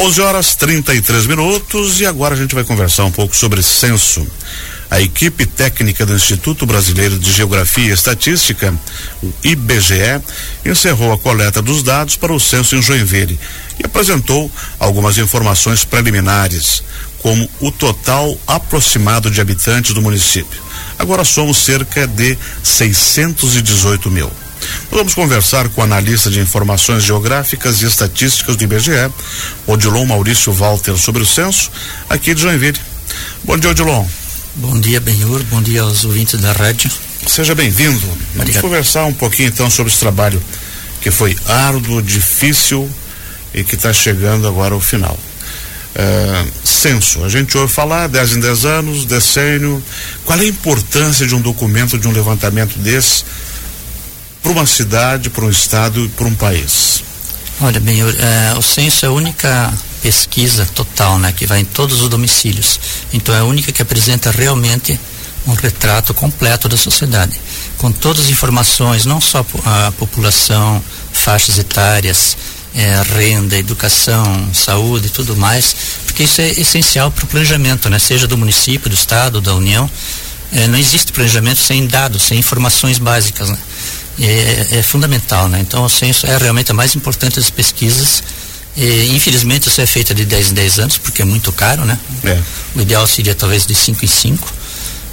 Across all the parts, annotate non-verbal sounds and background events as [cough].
11 horas 33 minutos e agora a gente vai conversar um pouco sobre censo. A equipe técnica do Instituto Brasileiro de Geografia e Estatística, o IBGE, encerrou a coleta dos dados para o censo em Joinville e apresentou algumas informações preliminares, como o total aproximado de habitantes do município. Agora somos cerca de 618 mil. Vamos conversar com o analista de informações geográficas e estatísticas do IBGE, Odilon Maurício Walter, sobre o censo aqui de Joinville. Bom dia, Odilon. Bom dia, Benhur. Bom dia aos ouvintes da rádio. Seja bem-vindo. Vamos conversar um pouquinho então sobre esse trabalho que foi árduo, difícil e que está chegando agora ao final. Uh, censo, a gente ouve falar 10 em 10 anos, decênio. Qual é a importância de um documento, de um levantamento desse para uma cidade, para um estado e para um país? Olha, bem, é, o censo é a única pesquisa total, né, que vai em todos os domicílios. Então é a única que apresenta realmente um retrato completo da sociedade, com todas as informações, não só a população, faixas etárias, é, renda, educação, saúde e tudo mais, porque isso é essencial para o planejamento, né, seja do município, do estado, da União. É, não existe planejamento sem dados, sem informações básicas, né? É, é, fundamental, né? Então o censo é realmente a mais importante das pesquisas. E, infelizmente isso é feito de 10 em 10 anos, porque é muito caro, né? É. O ideal seria talvez de 5 em 5,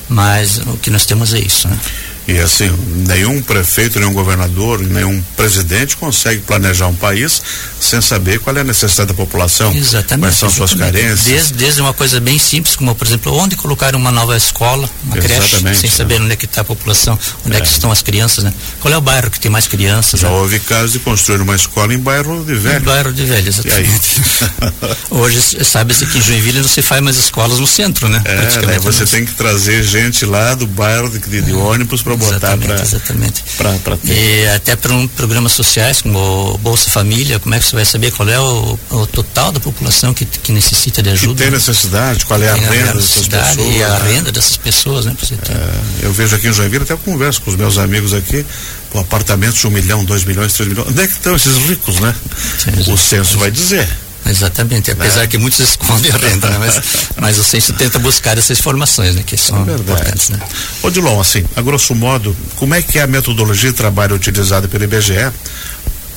mas o que nós temos é isso, né? E assim, nenhum prefeito, nenhum governador, nenhum presidente consegue planejar um país sem saber qual é a necessidade da população, exatamente, quais são exatamente. suas carências. Desde, desde uma coisa bem simples, como por exemplo, onde colocar uma nova escola, uma exatamente, creche, sem saber onde é que está a população, onde é. é. que estão as crianças, né? Qual é o bairro que tem mais crianças? Já né? houve casos de construir uma escola em bairro de velho. Em bairro de velho, exatamente. [laughs] Hoje sabe-se que em Joinville não se faz mais escolas no centro, né? É, né? você tem que trazer gente lá do bairro de, de, de é. ônibus para botar para exatamente. Pra, ter. E até para um programas sociais como Bolsa Família, como é que você vai saber qual é o, o total da população que, que necessita de ajuda? Que tem necessidade, qual é a renda dessas pessoas? E a né? renda dessas pessoas, né? É, eu vejo aqui em Joinville, até converso com os meus amigos aqui, com apartamentos de um milhão, dois milhões, três milhões. Onde é que estão esses ricos, né? Sim, o censo vai dizer. Exatamente, apesar é. que muitos escondem a [laughs] renda, né? mas, mas o censo tenta buscar essas informações, né? Que são é importantes, né? Odilon, assim, a grosso modo, como é que é a metodologia de trabalho utilizada pelo IBGE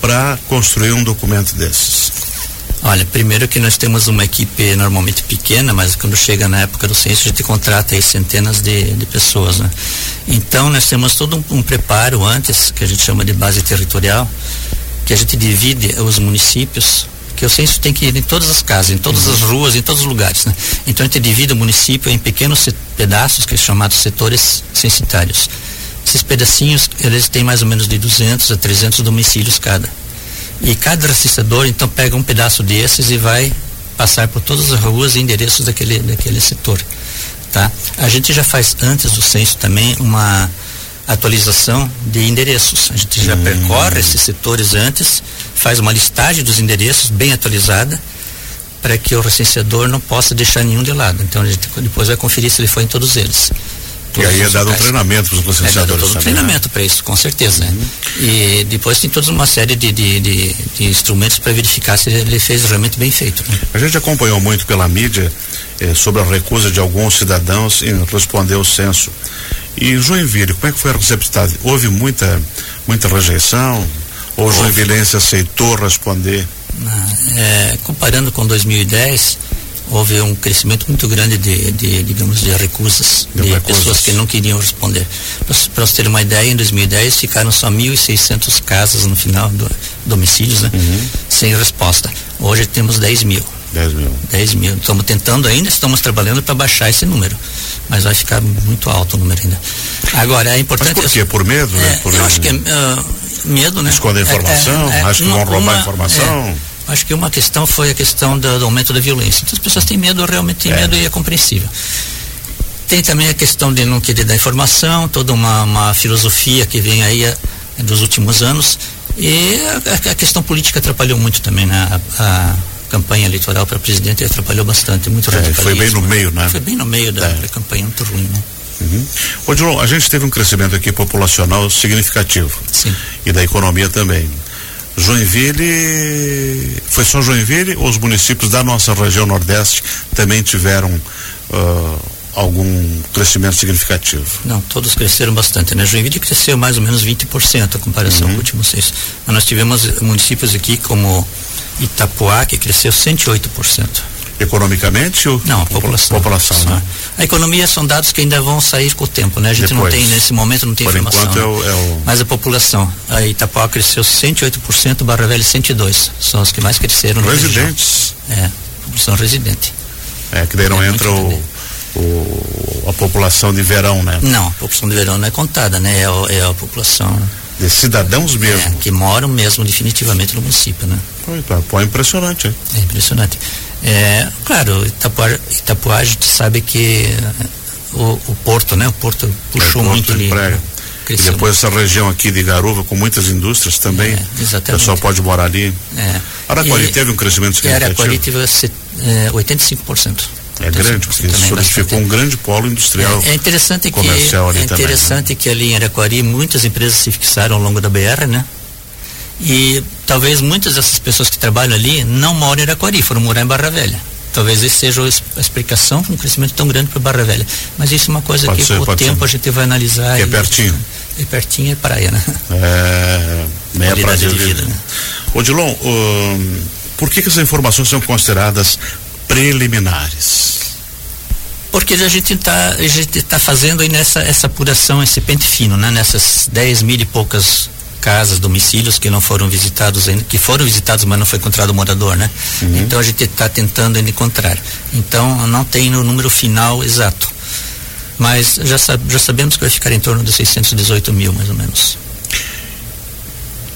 para construir um documento desses? Olha, primeiro que nós temos uma equipe normalmente pequena, mas quando chega na época do censo a gente contrata aí centenas de, de pessoas, né? Então nós temos todo um, um preparo antes, que a gente chama de base territorial, que a gente divide os municípios porque o censo tem que ir em todas as casas, em todas as ruas, em todos os lugares, né? Então a gente divide o município em pequenos pedaços, que são chamados setores censitários. Esses pedacinhos, eles têm mais ou menos de 200 a 300 domicílios cada. E cada registrador, então, pega um pedaço desses e vai passar por todas as ruas e endereços daquele, daquele setor, tá? A gente já faz antes do censo também uma atualização de endereços. A gente já hum. percorre esses setores antes, faz uma listagem dos endereços bem atualizada para que o recenseador não possa deixar nenhum de lado. Então a gente depois vai conferir se ele foi em todos eles. E aí é dado um treinamento para os recenseadores. É dado todo um né? treinamento para isso, com certeza. Né? Uhum. E depois tem toda uma série de, de, de, de instrumentos para verificar se ele fez realmente bem feito. Né? A gente acompanhou muito pela mídia eh, sobre a recusa de alguns cidadãos em responder ao censo. E Joinville, como é que foi a receptividade? Houve muita, muita rejeição? Ou Joinvilense aceitou responder? É, comparando com 2010, houve um crescimento muito grande de, de digamos, de recusas, de, de recusas. pessoas que não queriam responder. Para você ter uma ideia, em 2010 ficaram só 1.600 casas no final do domicílios, né? Uhum. Sem resposta. Hoje temos 10 mil. 10 mil. 10 mil. Estamos tentando ainda, estamos trabalhando para baixar esse número. Mas vai ficar muito alto o número ainda. Agora, é importante. Mas por quê? Por medo, né? é, né? Por eu acho que é uh, medo, né? Esconder informação, é, é, acho que vão roubar uma, informação. É, acho que uma questão foi a questão do, do, aumento da violência. Então as pessoas têm medo, realmente têm é. medo e é compreensível. Tem também a questão de não querer dar informação, toda uma, uma filosofia que vem aí a, dos últimos anos. E a, a, questão política atrapalhou muito também, né? A, campanha eleitoral para presidente atrapalhou bastante, muito é, Foi bem no meio, né? Foi bem no meio da, é. da campanha, muito ruim, né? Uhum. Ô, a gente teve um crescimento aqui populacional significativo. Sim. E da economia também. Joinville, foi só Joinville ou os municípios da nossa região Nordeste também tiveram uh, algum crescimento significativo? Não, todos cresceram bastante, né? Joinville cresceu mais ou menos 20% a comparação uhum. com o último censo. Mas nós tivemos municípios aqui como Itapuá, que cresceu 108%. Economicamente ou? Não, a população. População, né? A economia são dados que ainda vão sair com o tempo, né? A gente Depois. não tem, nesse momento, não tem Por informação. Enquanto é o, é o... Mas a população, a Itapuá cresceu 108%, Barra Velha 102%. São os que mais cresceram. Residentes. É, população residente. É, que daí não é entra o, o, a população de verão, né? Não, a população de verão não é contada, né? É, é a população de cidadãos mesmo. É, que moram mesmo definitivamente no município, né? Pô, é impressionante, hein? É impressionante. É, claro, Itapuá, Itapuá a gente sabe que o, o porto, né? O porto puxou é, o porto muito ali. Né? E depois essa região aqui de Garuva com muitas indústrias também. É, exatamente. O pessoal pode morar ali. É. Araquari e, teve um crescimento significativo. Araquari teve é, 85%. É grande, porque solidificou um grande polo industrial. É, é interessante que é interessante também, né? que ali em Araquari muitas empresas se fixaram ao longo da BR, né? E talvez muitas dessas pessoas que trabalham ali não moram em Araquari, foram morar em Barra Velha. Talvez essa seja a explicação para um crescimento tão grande para Barra Velha. Mas isso é uma coisa pode que ser, com o tempo ser. a gente vai analisar. Que é pertinho. É pertinho, é praia, né? É, [laughs] meia praia de vida. Né? Odilon, por que, que essas informações são consideradas preliminares? Porque a gente está tá fazendo aí nessa essa apuração, esse pente fino, né? Nessas 10 mil e poucas casas, domicílios que não foram visitados ainda, que foram visitados, mas não foi encontrado o morador, né? Uhum. Então a gente está tentando ainda encontrar. Então não tem o número final exato. Mas já, já sabemos que vai ficar em torno de 618 mil, mais ou menos.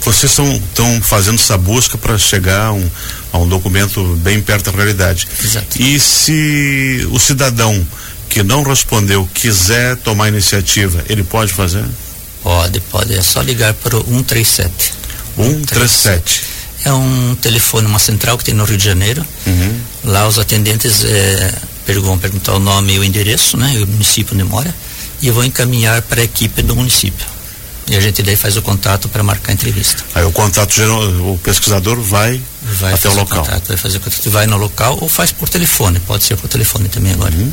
Vocês estão fazendo essa busca para chegar a um, a um documento bem perto da realidade. Exato. E se o cidadão que não respondeu quiser tomar iniciativa, ele pode fazer? Pode, pode. É só ligar para o 137. 137. É um telefone, uma central que tem no Rio de Janeiro. Uhum. Lá os atendentes é, vão perguntar o nome e o endereço, né? E o município onde mora. E vão encaminhar para a equipe do município. E a gente daí faz o contato para marcar a entrevista. Aí o contato geral, o pesquisador vai, vai até o local. Contato, vai fazer o contato, vai no local ou faz por telefone, pode ser por telefone também agora. Uhum.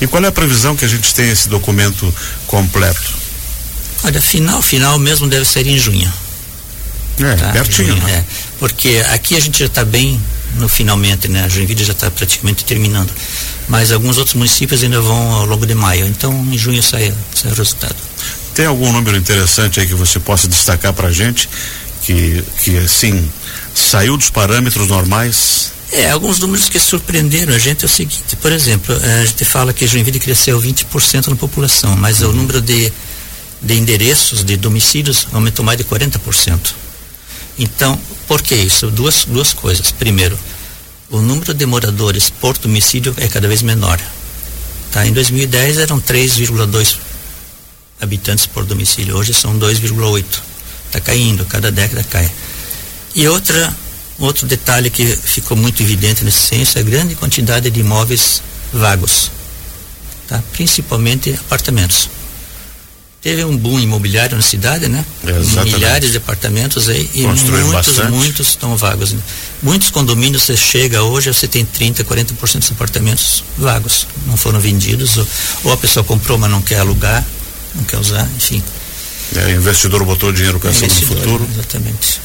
E qual é a previsão que a gente tem esse documento completo? Olha, final, final mesmo deve ser em junho. É, tá? pertinho. Junho, né? é, porque aqui a gente já está bem no finalmente, né? A Joinville já está praticamente terminando. Mas alguns outros municípios ainda vão ao longo de maio. Então, em junho sai, sai o resultado. Tem algum número interessante aí que você possa destacar para a gente? Que, que, assim, saiu dos parâmetros normais? É, alguns números que surpreenderam a gente é o seguinte, por exemplo, a gente fala que Joinville cresceu 20% na população, mas uhum. o número de de endereços, de domicílios, aumentou mais de 40%. Então, por que isso? Duas, duas coisas. Primeiro, o número de moradores por domicílio é cada vez menor. Tá? Em 2010 eram 3,2 habitantes por domicílio, hoje são 2,8. Está caindo, cada década cai. E outra, outro detalhe que ficou muito evidente nesse censo é a grande quantidade de imóveis vagos, tá? principalmente apartamentos teve um boom imobiliário na cidade, né? Exatamente. Milhares de apartamentos aí e muitos, bastante. muitos estão vagos. Né? Muitos condomínios você chega hoje, você tem 30, 40% dos apartamentos vagos, não foram vendidos, ou, ou, a pessoa comprou, mas não quer alugar, não quer usar, enfim. É, o investidor botou dinheiro pensando no futuro. Exatamente.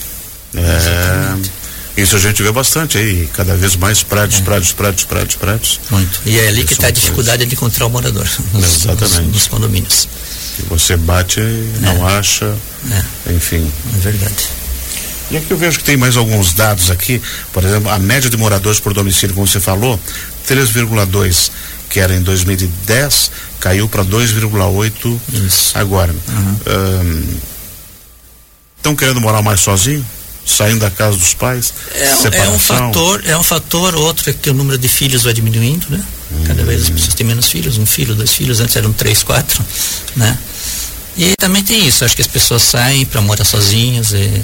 É, exatamente. Isso a gente vê bastante aí, cada vez mais prédios, é. prédios, prédios, prédios, prédios. Muito. E é ali que está a dificuldade de encontrar o morador. Nos, Exatamente. Nos, nos condomínios que você bate e não é. acha, é. enfim. É verdade. E aqui eu vejo que tem mais alguns dados aqui, por exemplo, a média de moradores por domicílio, como você falou, 3,2 que era em 2010, caiu para 2,8 agora. Estão uhum. um, querendo morar mais sozinho? Saindo da casa dos pais? É, é, um fator, é um fator, outro é que o número de filhos vai diminuindo, né? Cada vez as pessoas têm menos filhos, um filho, dois filhos, antes eram três, quatro, né? E também tem isso, acho que as pessoas saem para morar sozinhas e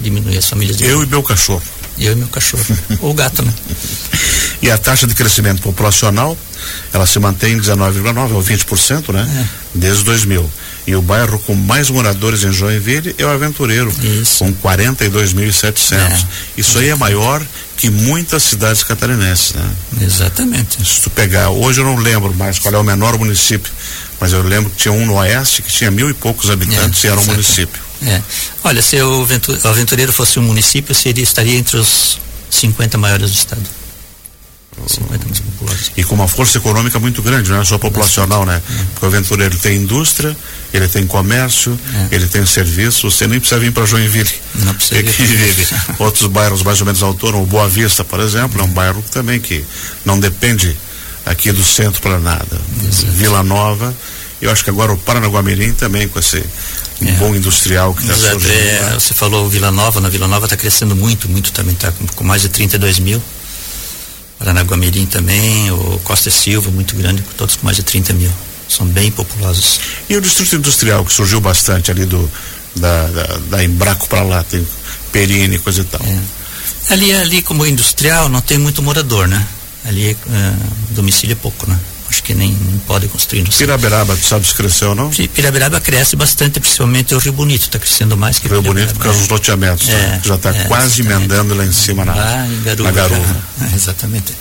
diminuir as famílias. Eu e meu cachorro. Eu e meu cachorro. Ou o gato, né? E a taxa de crescimento populacional, ela se mantém em 19,9 ou 20%, né? É. Desde 2000. E o bairro com mais moradores em Joinville é o Aventureiro, Isso. com 42.700. É. Isso aí é maior que muitas cidades catarinenses, né? Exatamente. Se tu pegar, hoje eu não lembro mais qual é o menor município, mas eu lembro que tinha um no oeste que tinha mil e poucos habitantes é, e era um município. É. Olha, se o Aventureiro fosse um município, seria, estaria entre os 50 maiores do estado. 50 mais populares. E com uma força econômica muito grande, não é só populacional, né? Porque o Aventureiro tem indústria, ele tem comércio, é. ele tem serviço, você nem precisa vir para Joinville. Não precisa. Vive. Outros bairros mais ou menos autônomos, Boa Vista, por exemplo, é um bairro também que não depende aqui do centro para nada. Exato. Vila Nova, eu acho que agora o Paranaguamirim também com esse é. bom industrial que está surgindo. É, né? Você falou Vila Nova, na Vila Nova está crescendo muito, muito também, está com, com mais de 32 mil. Paranaguamirim também, o Costa Silva, muito grande, todos com mais de 30 mil. São bem populosos. E o distrito industrial, que surgiu bastante ali do da, da, da Embraco para lá, tem Perini, coisa e tal. É. Ali, ali como industrial não tem muito morador, né? Ali é, domicílio é pouco, né? Acho que nem, nem pode construir no Piraberaba, tu sabe se cresceu ou não? Piraberaba cresce bastante, principalmente o Rio Bonito, está crescendo mais que Rio Bonito por causa dos loteamentos, né? é, né? já está é, quase emendando lá em cima na, lá em Garuva, na Garuva. Já, [laughs] exatamente.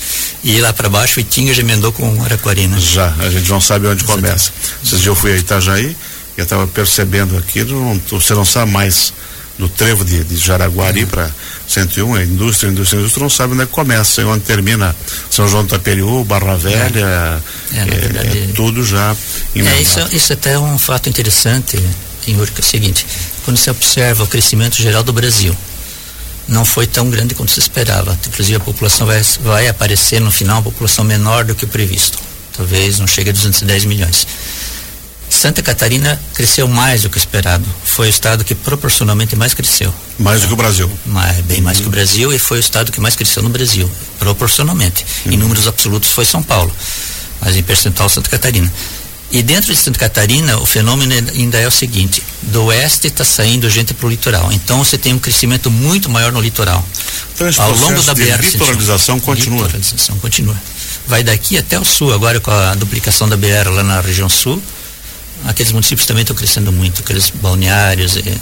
E lá para baixo, Itinga já emendou com Araquarina. Já, a gente não sabe onde exatamente. começa. Esses dias eu fui a Itajaí, e eu estava percebendo aquilo, não, você não sabe mais do trevo de, de Jaraguari é. para 101, é indústria, indústria, indústria, não sabe onde é começa e onde termina São João do Taperiú, Barra Velha, é, é, é, é tudo já é, isso, isso até é um fato interessante, Senhor, que é o seguinte, quando você observa o crescimento geral do Brasil, não foi tão grande quanto se esperava. Inclusive a população vai, vai aparecer no final, uma população menor do que o previsto. Talvez não chegue a 210 milhões. Santa Catarina cresceu mais do que esperado. Foi o estado que proporcionalmente mais cresceu. Mais do que o Brasil. Mais, bem mais que o Brasil e foi o estado que mais cresceu no Brasil, proporcionalmente. Uhum. Em números absolutos foi São Paulo, mas em percentual Santa Catarina. E dentro de Santa Catarina, o fenômeno ainda é o seguinte: do oeste está saindo gente para o litoral. Então você tem um crescimento muito maior no litoral. Então, esse Ao longo da BR. litoralização continua. Litoralização continua. Vai daqui até o sul, agora com a duplicação da BR lá na região sul aqueles municípios também estão crescendo muito, aqueles balneários. E...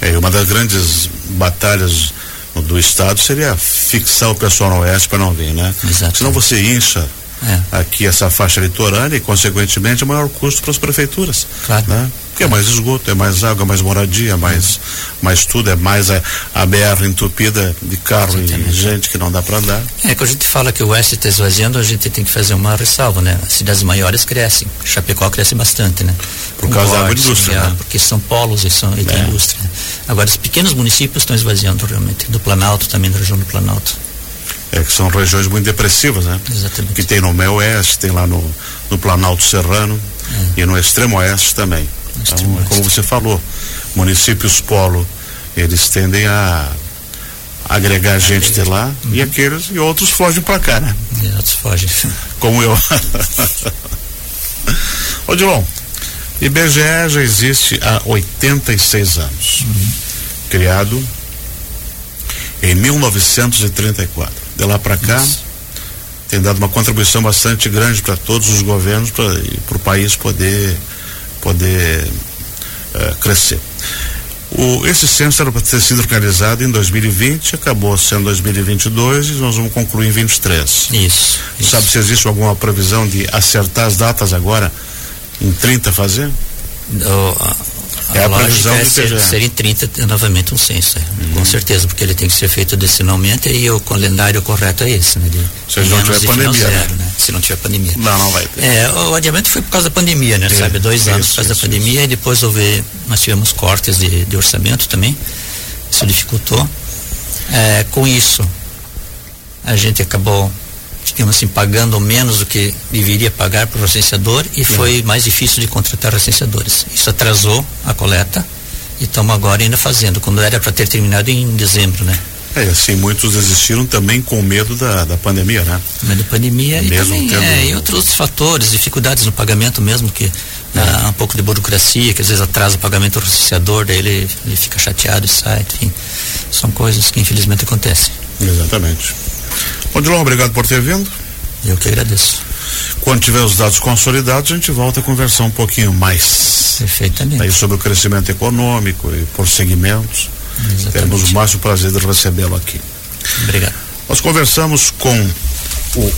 É, uma das grandes batalhas do estado seria fixar o pessoal no oeste para não vir, né? Exato. Senão você incha é. aqui essa faixa litorânea e, consequentemente, é maior custo para as prefeituras. Claro. Né? Porque é mais esgoto, é mais água, é mais moradia, é mais, mais tudo, é mais a, a BR entupida de carro e gente que não dá para andar. É, quando a gente fala que o oeste está esvaziando, a gente tem que fazer uma ressalva, né? As cidades maiores crescem, Chapecó cresce bastante, né? Por causa da indústria, né? Porque são polos e, são, e tem é. indústria. Agora, os pequenos municípios estão esvaziando realmente, do Planalto também, da região do Planalto. É que são regiões muito depressivas, né? Exatamente. Que tem no meio oeste, tem lá no, no Planalto Serrano é. e no extremo oeste também. Então, como você falou, municípios polo, eles tendem a agregar gente de lá uhum. e aqueles e outros fogem para cá, né? E outros fogem. Como eu. [laughs] Ô Dilon, IBGE já existe há 86 anos. Uhum. Criado em 1934. De lá para cá, Isso. tem dado uma contribuição bastante grande para todos os governos para o país poder poder uh, crescer. O, esse censo era para ter sido realizado em 2020, acabou sendo 2022 e nós vamos concluir em 23. Isso. Sabe isso. se existe alguma previsão de acertar as datas agora? Em 30 fazer? é a, a previsão é ser, ser em 30 novamente um censo, é. uhum. com certeza, porque ele tem que ser feito decenalmente e o calendário correto é esse, né? De, se não tiver pandemia, zero, né? Se não tiver pandemia. Não, não vai ter. É, o adiamento foi por causa da pandemia, né? É, sabe, dois isso, anos por causa isso, da pandemia isso. e depois houve, nós tivemos cortes de, de orçamento também, isso dificultou. É, com isso, a gente acabou digamos assim, pagando menos do que deveria pagar para o recenseador e foi mais difícil de contratar recenseadores. Isso atrasou a coleta e estamos agora ainda fazendo, quando era para ter terminado em dezembro, né? É, assim, muitos desistiram também com medo da, da pandemia, né? Medo da pandemia mesmo e também, tendo... é, e outros fatores, dificuldades no pagamento mesmo, que é. ah, um pouco de burocracia, que às vezes atrasa o pagamento do recenseador, daí ele, ele fica chateado e sai, enfim. São coisas que infelizmente acontecem. Exatamente. Odilon, obrigado por ter vindo. Eu que agradeço. Quando tiver os dados consolidados, a gente volta a conversar um pouquinho mais. Perfeitamente. Aí sobre o crescimento econômico e por segmentos. Exatamente. Teremos o máximo prazer de recebê-lo aqui. Obrigado. Nós conversamos com o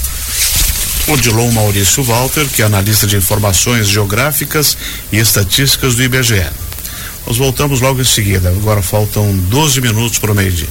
Odilon Maurício Walter, que é analista de informações geográficas e estatísticas do IBGE. Nós voltamos logo em seguida. Agora faltam 12 minutos para o meio-dia.